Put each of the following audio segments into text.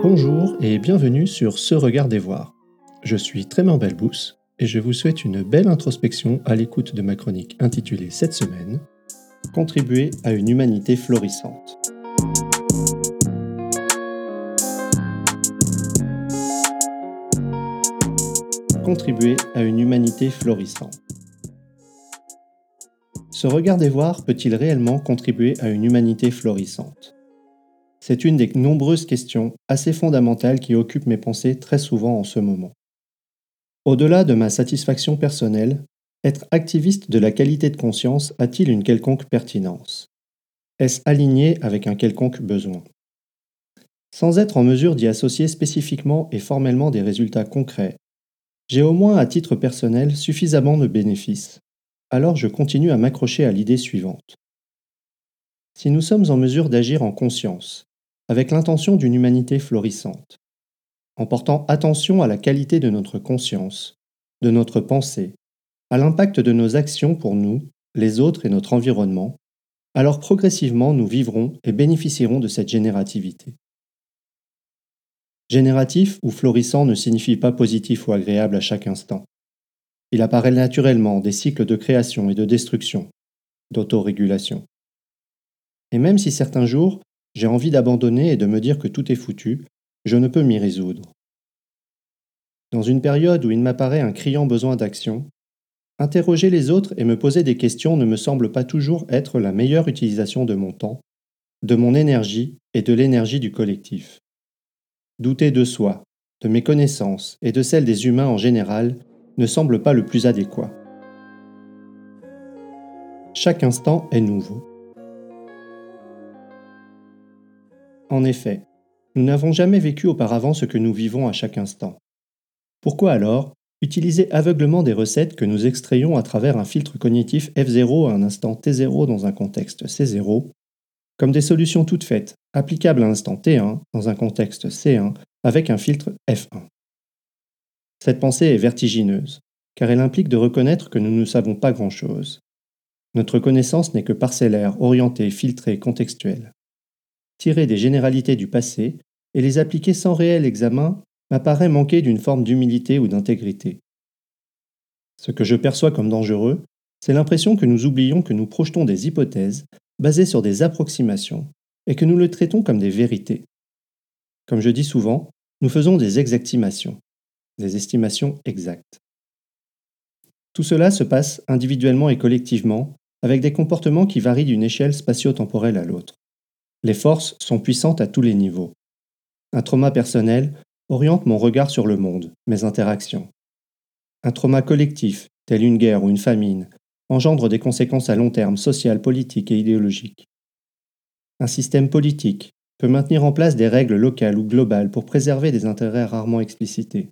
Bonjour et bienvenue sur Ce Regard des Voir. Je suis Trément Belbous et je vous souhaite une belle introspection à l'écoute de ma chronique intitulée cette semaine Contribuer à une humanité florissante. Contribuer à une humanité florissante. Ce regard des voir peut-il réellement contribuer à une humanité florissante? C'est une des nombreuses questions assez fondamentales qui occupent mes pensées très souvent en ce moment. Au-delà de ma satisfaction personnelle, être activiste de la qualité de conscience a-t-il une quelconque pertinence? Est-ce aligné avec un quelconque besoin? Sans être en mesure d'y associer spécifiquement et formellement des résultats concrets, j'ai au moins à titre personnel suffisamment de bénéfices alors je continue à m'accrocher à l'idée suivante. Si nous sommes en mesure d'agir en conscience, avec l'intention d'une humanité florissante, en portant attention à la qualité de notre conscience, de notre pensée, à l'impact de nos actions pour nous, les autres et notre environnement, alors progressivement nous vivrons et bénéficierons de cette générativité. Génératif ou florissant ne signifie pas positif ou agréable à chaque instant. Il apparaît naturellement des cycles de création et de destruction, d'autorégulation. Et même si certains jours, j'ai envie d'abandonner et de me dire que tout est foutu, je ne peux m'y résoudre. Dans une période où il m'apparaît un criant besoin d'action, interroger les autres et me poser des questions ne me semble pas toujours être la meilleure utilisation de mon temps, de mon énergie et de l'énergie du collectif. Douter de soi, de mes connaissances et de celles des humains en général ne semble pas le plus adéquat. Chaque instant est nouveau. En effet, nous n'avons jamais vécu auparavant ce que nous vivons à chaque instant. Pourquoi alors utiliser aveuglement des recettes que nous extrayons à travers un filtre cognitif F0 à un instant T0 dans un contexte C0, comme des solutions toutes faites, applicables à un instant T1 dans un contexte C1 avec un filtre F1 cette pensée est vertigineuse, car elle implique de reconnaître que nous ne savons pas grand-chose. Notre connaissance n'est que parcellaire, orientée, filtrée, contextuelle. Tirer des généralités du passé et les appliquer sans réel examen m'apparaît manquer d'une forme d'humilité ou d'intégrité. Ce que je perçois comme dangereux, c'est l'impression que nous oublions que nous projetons des hypothèses basées sur des approximations et que nous le traitons comme des vérités. Comme je dis souvent, nous faisons des exactimations des estimations exactes. Tout cela se passe individuellement et collectivement, avec des comportements qui varient d'une échelle spatio-temporelle à l'autre. Les forces sont puissantes à tous les niveaux. Un trauma personnel oriente mon regard sur le monde, mes interactions. Un trauma collectif, tel une guerre ou une famine, engendre des conséquences à long terme sociales, politiques et idéologiques. Un système politique peut maintenir en place des règles locales ou globales pour préserver des intérêts rarement explicités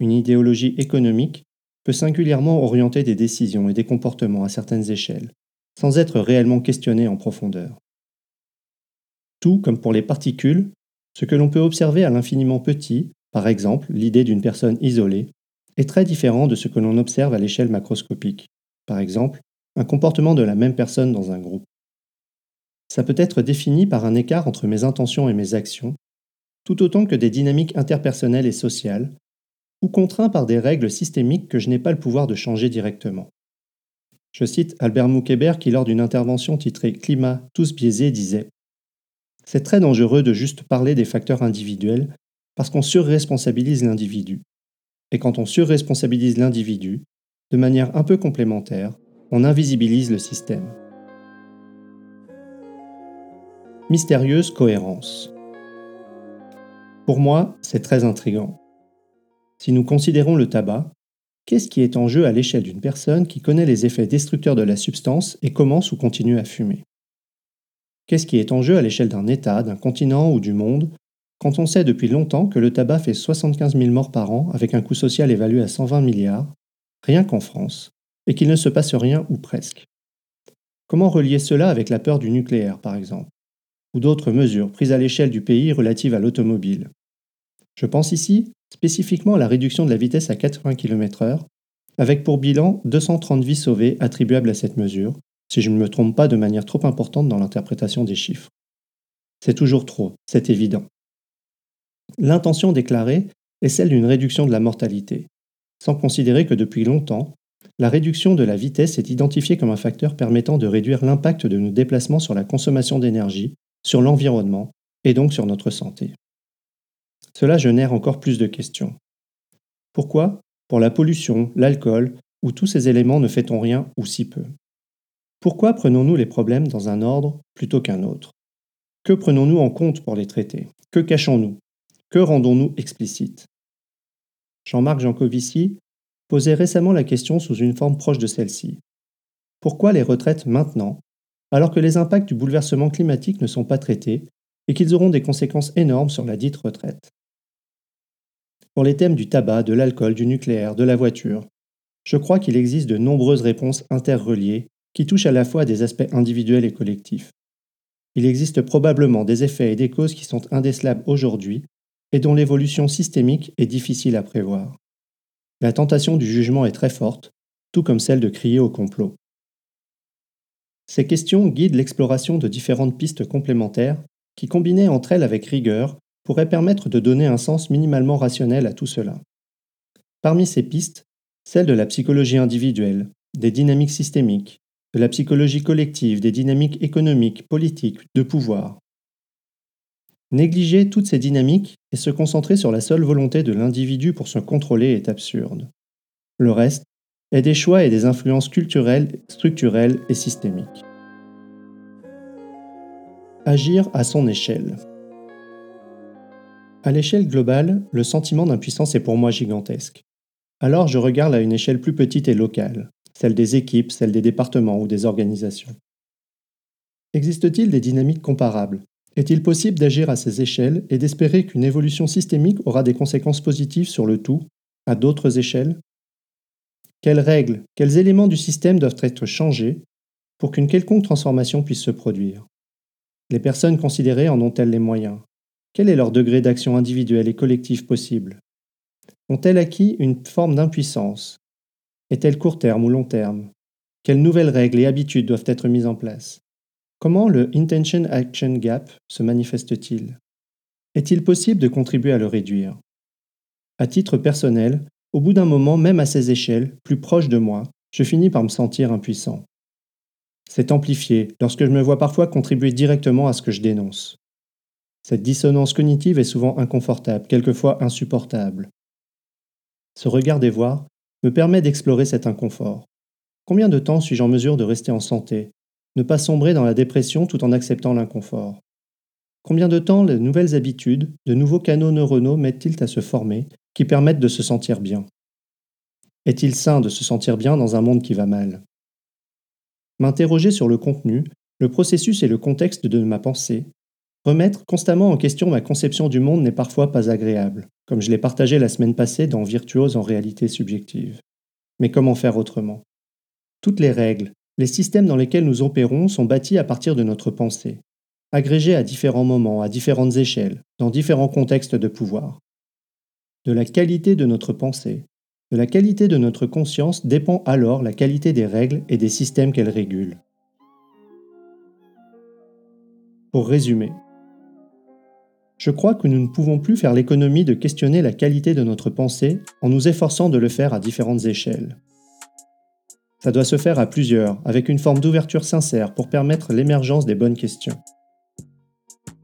une idéologie économique peut singulièrement orienter des décisions et des comportements à certaines échelles, sans être réellement questionné en profondeur. Comme pour les particules, ce que l'on peut observer à l'infiniment petit, par exemple l'idée d'une personne isolée, est très différent de ce que l'on observe à l'échelle macroscopique, par exemple un comportement de la même personne dans un groupe. Ça peut être défini par un écart entre mes intentions et mes actions, tout autant que des dynamiques interpersonnelles et sociales ou contraint par des règles systémiques que je n'ai pas le pouvoir de changer directement. Je cite Albert Moukébert qui, lors d'une intervention titrée Climat, tous biaisés, disait C'est très dangereux de juste parler des facteurs individuels parce qu'on surresponsabilise l'individu. Et quand on surresponsabilise l'individu, de manière un peu complémentaire, on invisibilise le système. Mystérieuse cohérence. Pour moi, c'est très intrigant. Si nous considérons le tabac, qu'est-ce qui est en jeu à l'échelle d'une personne qui connaît les effets destructeurs de la substance et commence ou continue à fumer? Qu'est-ce qui est en jeu à l'échelle d'un État, d'un continent ou du monde quand on sait depuis longtemps que le tabac fait 75 000 morts par an avec un coût social évalué à 120 milliards, rien qu'en France, et qu'il ne se passe rien ou presque? Comment relier cela avec la peur du nucléaire, par exemple, ou d'autres mesures prises à l'échelle du pays relatives à l'automobile? Je pense ici spécifiquement la réduction de la vitesse à 80 km/h, avec pour bilan 230 vies sauvées attribuables à cette mesure, si je ne me trompe pas de manière trop importante dans l'interprétation des chiffres. C'est toujours trop, c'est évident. L'intention déclarée est celle d'une réduction de la mortalité, sans considérer que depuis longtemps, la réduction de la vitesse est identifiée comme un facteur permettant de réduire l'impact de nos déplacements sur la consommation d'énergie, sur l'environnement et donc sur notre santé. Cela génère encore plus de questions. Pourquoi, pour la pollution, l'alcool ou tous ces éléments ne fait-on rien ou si peu? Pourquoi prenons-nous les problèmes dans un ordre plutôt qu'un autre? Que prenons-nous en compte pour les traiter? Que cachons-nous? Que rendons-nous explicites? Jean-Marc Jancovici posait récemment la question sous une forme proche de celle-ci. Pourquoi les retraites maintenant, alors que les impacts du bouleversement climatique ne sont pas traités et qu'ils auront des conséquences énormes sur la dite retraite? Pour les thèmes du tabac, de l'alcool, du nucléaire, de la voiture, je crois qu'il existe de nombreuses réponses interreliées qui touchent à la fois des aspects individuels et collectifs. Il existe probablement des effets et des causes qui sont indécelables aujourd'hui et dont l'évolution systémique est difficile à prévoir. La tentation du jugement est très forte, tout comme celle de crier au complot. Ces questions guident l'exploration de différentes pistes complémentaires qui, combinées entre elles avec rigueur, pourraient permettre de donner un sens minimalement rationnel à tout cela. Parmi ces pistes, celle de la psychologie individuelle, des dynamiques systémiques, de la psychologie collective, des dynamiques économiques, politiques, de pouvoir. Négliger toutes ces dynamiques et se concentrer sur la seule volonté de l'individu pour se contrôler est absurde. Le reste est des choix et des influences culturelles, structurelles et systémiques. Agir à son échelle. À l'échelle globale, le sentiment d'impuissance est pour moi gigantesque. Alors je regarde à une échelle plus petite et locale, celle des équipes, celle des départements ou des organisations. Existe-t-il des dynamiques comparables? Est-il possible d'agir à ces échelles et d'espérer qu'une évolution systémique aura des conséquences positives sur le tout, à d'autres échelles? Quelles règles, quels éléments du système doivent être changés pour qu'une quelconque transformation puisse se produire? Les personnes considérées en ont-elles les moyens? Quel est leur degré d'action individuelle et collective possible? Ont-elles acquis une forme d'impuissance? Est-elle court terme ou long terme? Quelles nouvelles règles et habitudes doivent être mises en place? Comment le Intention Action Gap se manifeste-t-il? Est-il possible de contribuer à le réduire? À titre personnel, au bout d'un moment, même à ces échelles, plus proches de moi, je finis par me sentir impuissant. C'est amplifié lorsque je me vois parfois contribuer directement à ce que je dénonce. Cette dissonance cognitive est souvent inconfortable, quelquefois insupportable. Ce regard des voix me permet d'explorer cet inconfort. Combien de temps suis-je en mesure de rester en santé, ne pas sombrer dans la dépression tout en acceptant l'inconfort? Combien de temps les nouvelles habitudes, de nouveaux canaux neuronaux mettent-ils à se former qui permettent de se sentir bien? Est-il sain de se sentir bien dans un monde qui va mal? M'interroger sur le contenu, le processus et le contexte de ma pensée, remettre constamment en question ma conception du monde n'est parfois pas agréable, comme je l'ai partagé la semaine passée dans Virtuose en réalité subjective. Mais comment faire autrement? Toutes les règles, les systèmes dans lesquels nous opérons sont bâtis à partir de notre pensée, agrégés à différents moments, à différentes échelles, dans différents contextes de pouvoir. De la qualité de notre pensée, de la qualité de notre conscience dépend alors la qualité des règles et des systèmes qu'elles régulent. Pour résumer, je crois que nous ne pouvons plus faire l'économie de questionner la qualité de notre pensée en nous efforçant de le faire à différentes échelles. Ça doit se faire à plusieurs, avec une forme d'ouverture sincère pour permettre l'émergence des bonnes questions.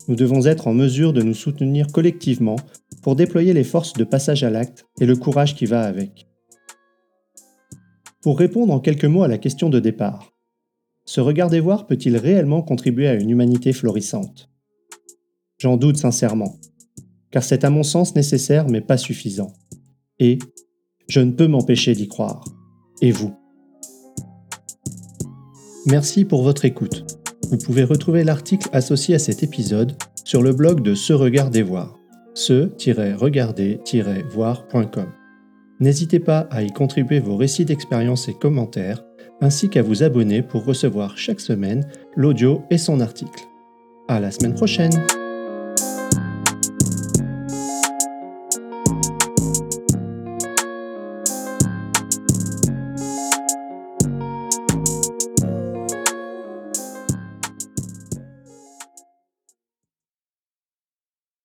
Nous devons être en mesure de nous soutenir collectivement pour déployer les forces de passage à l'acte et le courage qui va avec. Pour répondre en quelques mots à la question de départ, ce regard des voir peut-il réellement contribuer à une humanité florissante? J'en doute sincèrement, car c'est à mon sens nécessaire mais pas suffisant. Et je ne peux m'empêcher d'y croire. Et vous? Merci pour votre écoute. Vous pouvez retrouver l'article associé à cet épisode sur le blog de Se Regarder Voir, se-regarder-voir.com. N'hésitez pas à y contribuer vos récits d'expérience et commentaires, ainsi qu'à vous abonner pour recevoir chaque semaine l'audio et son article. À la semaine prochaine!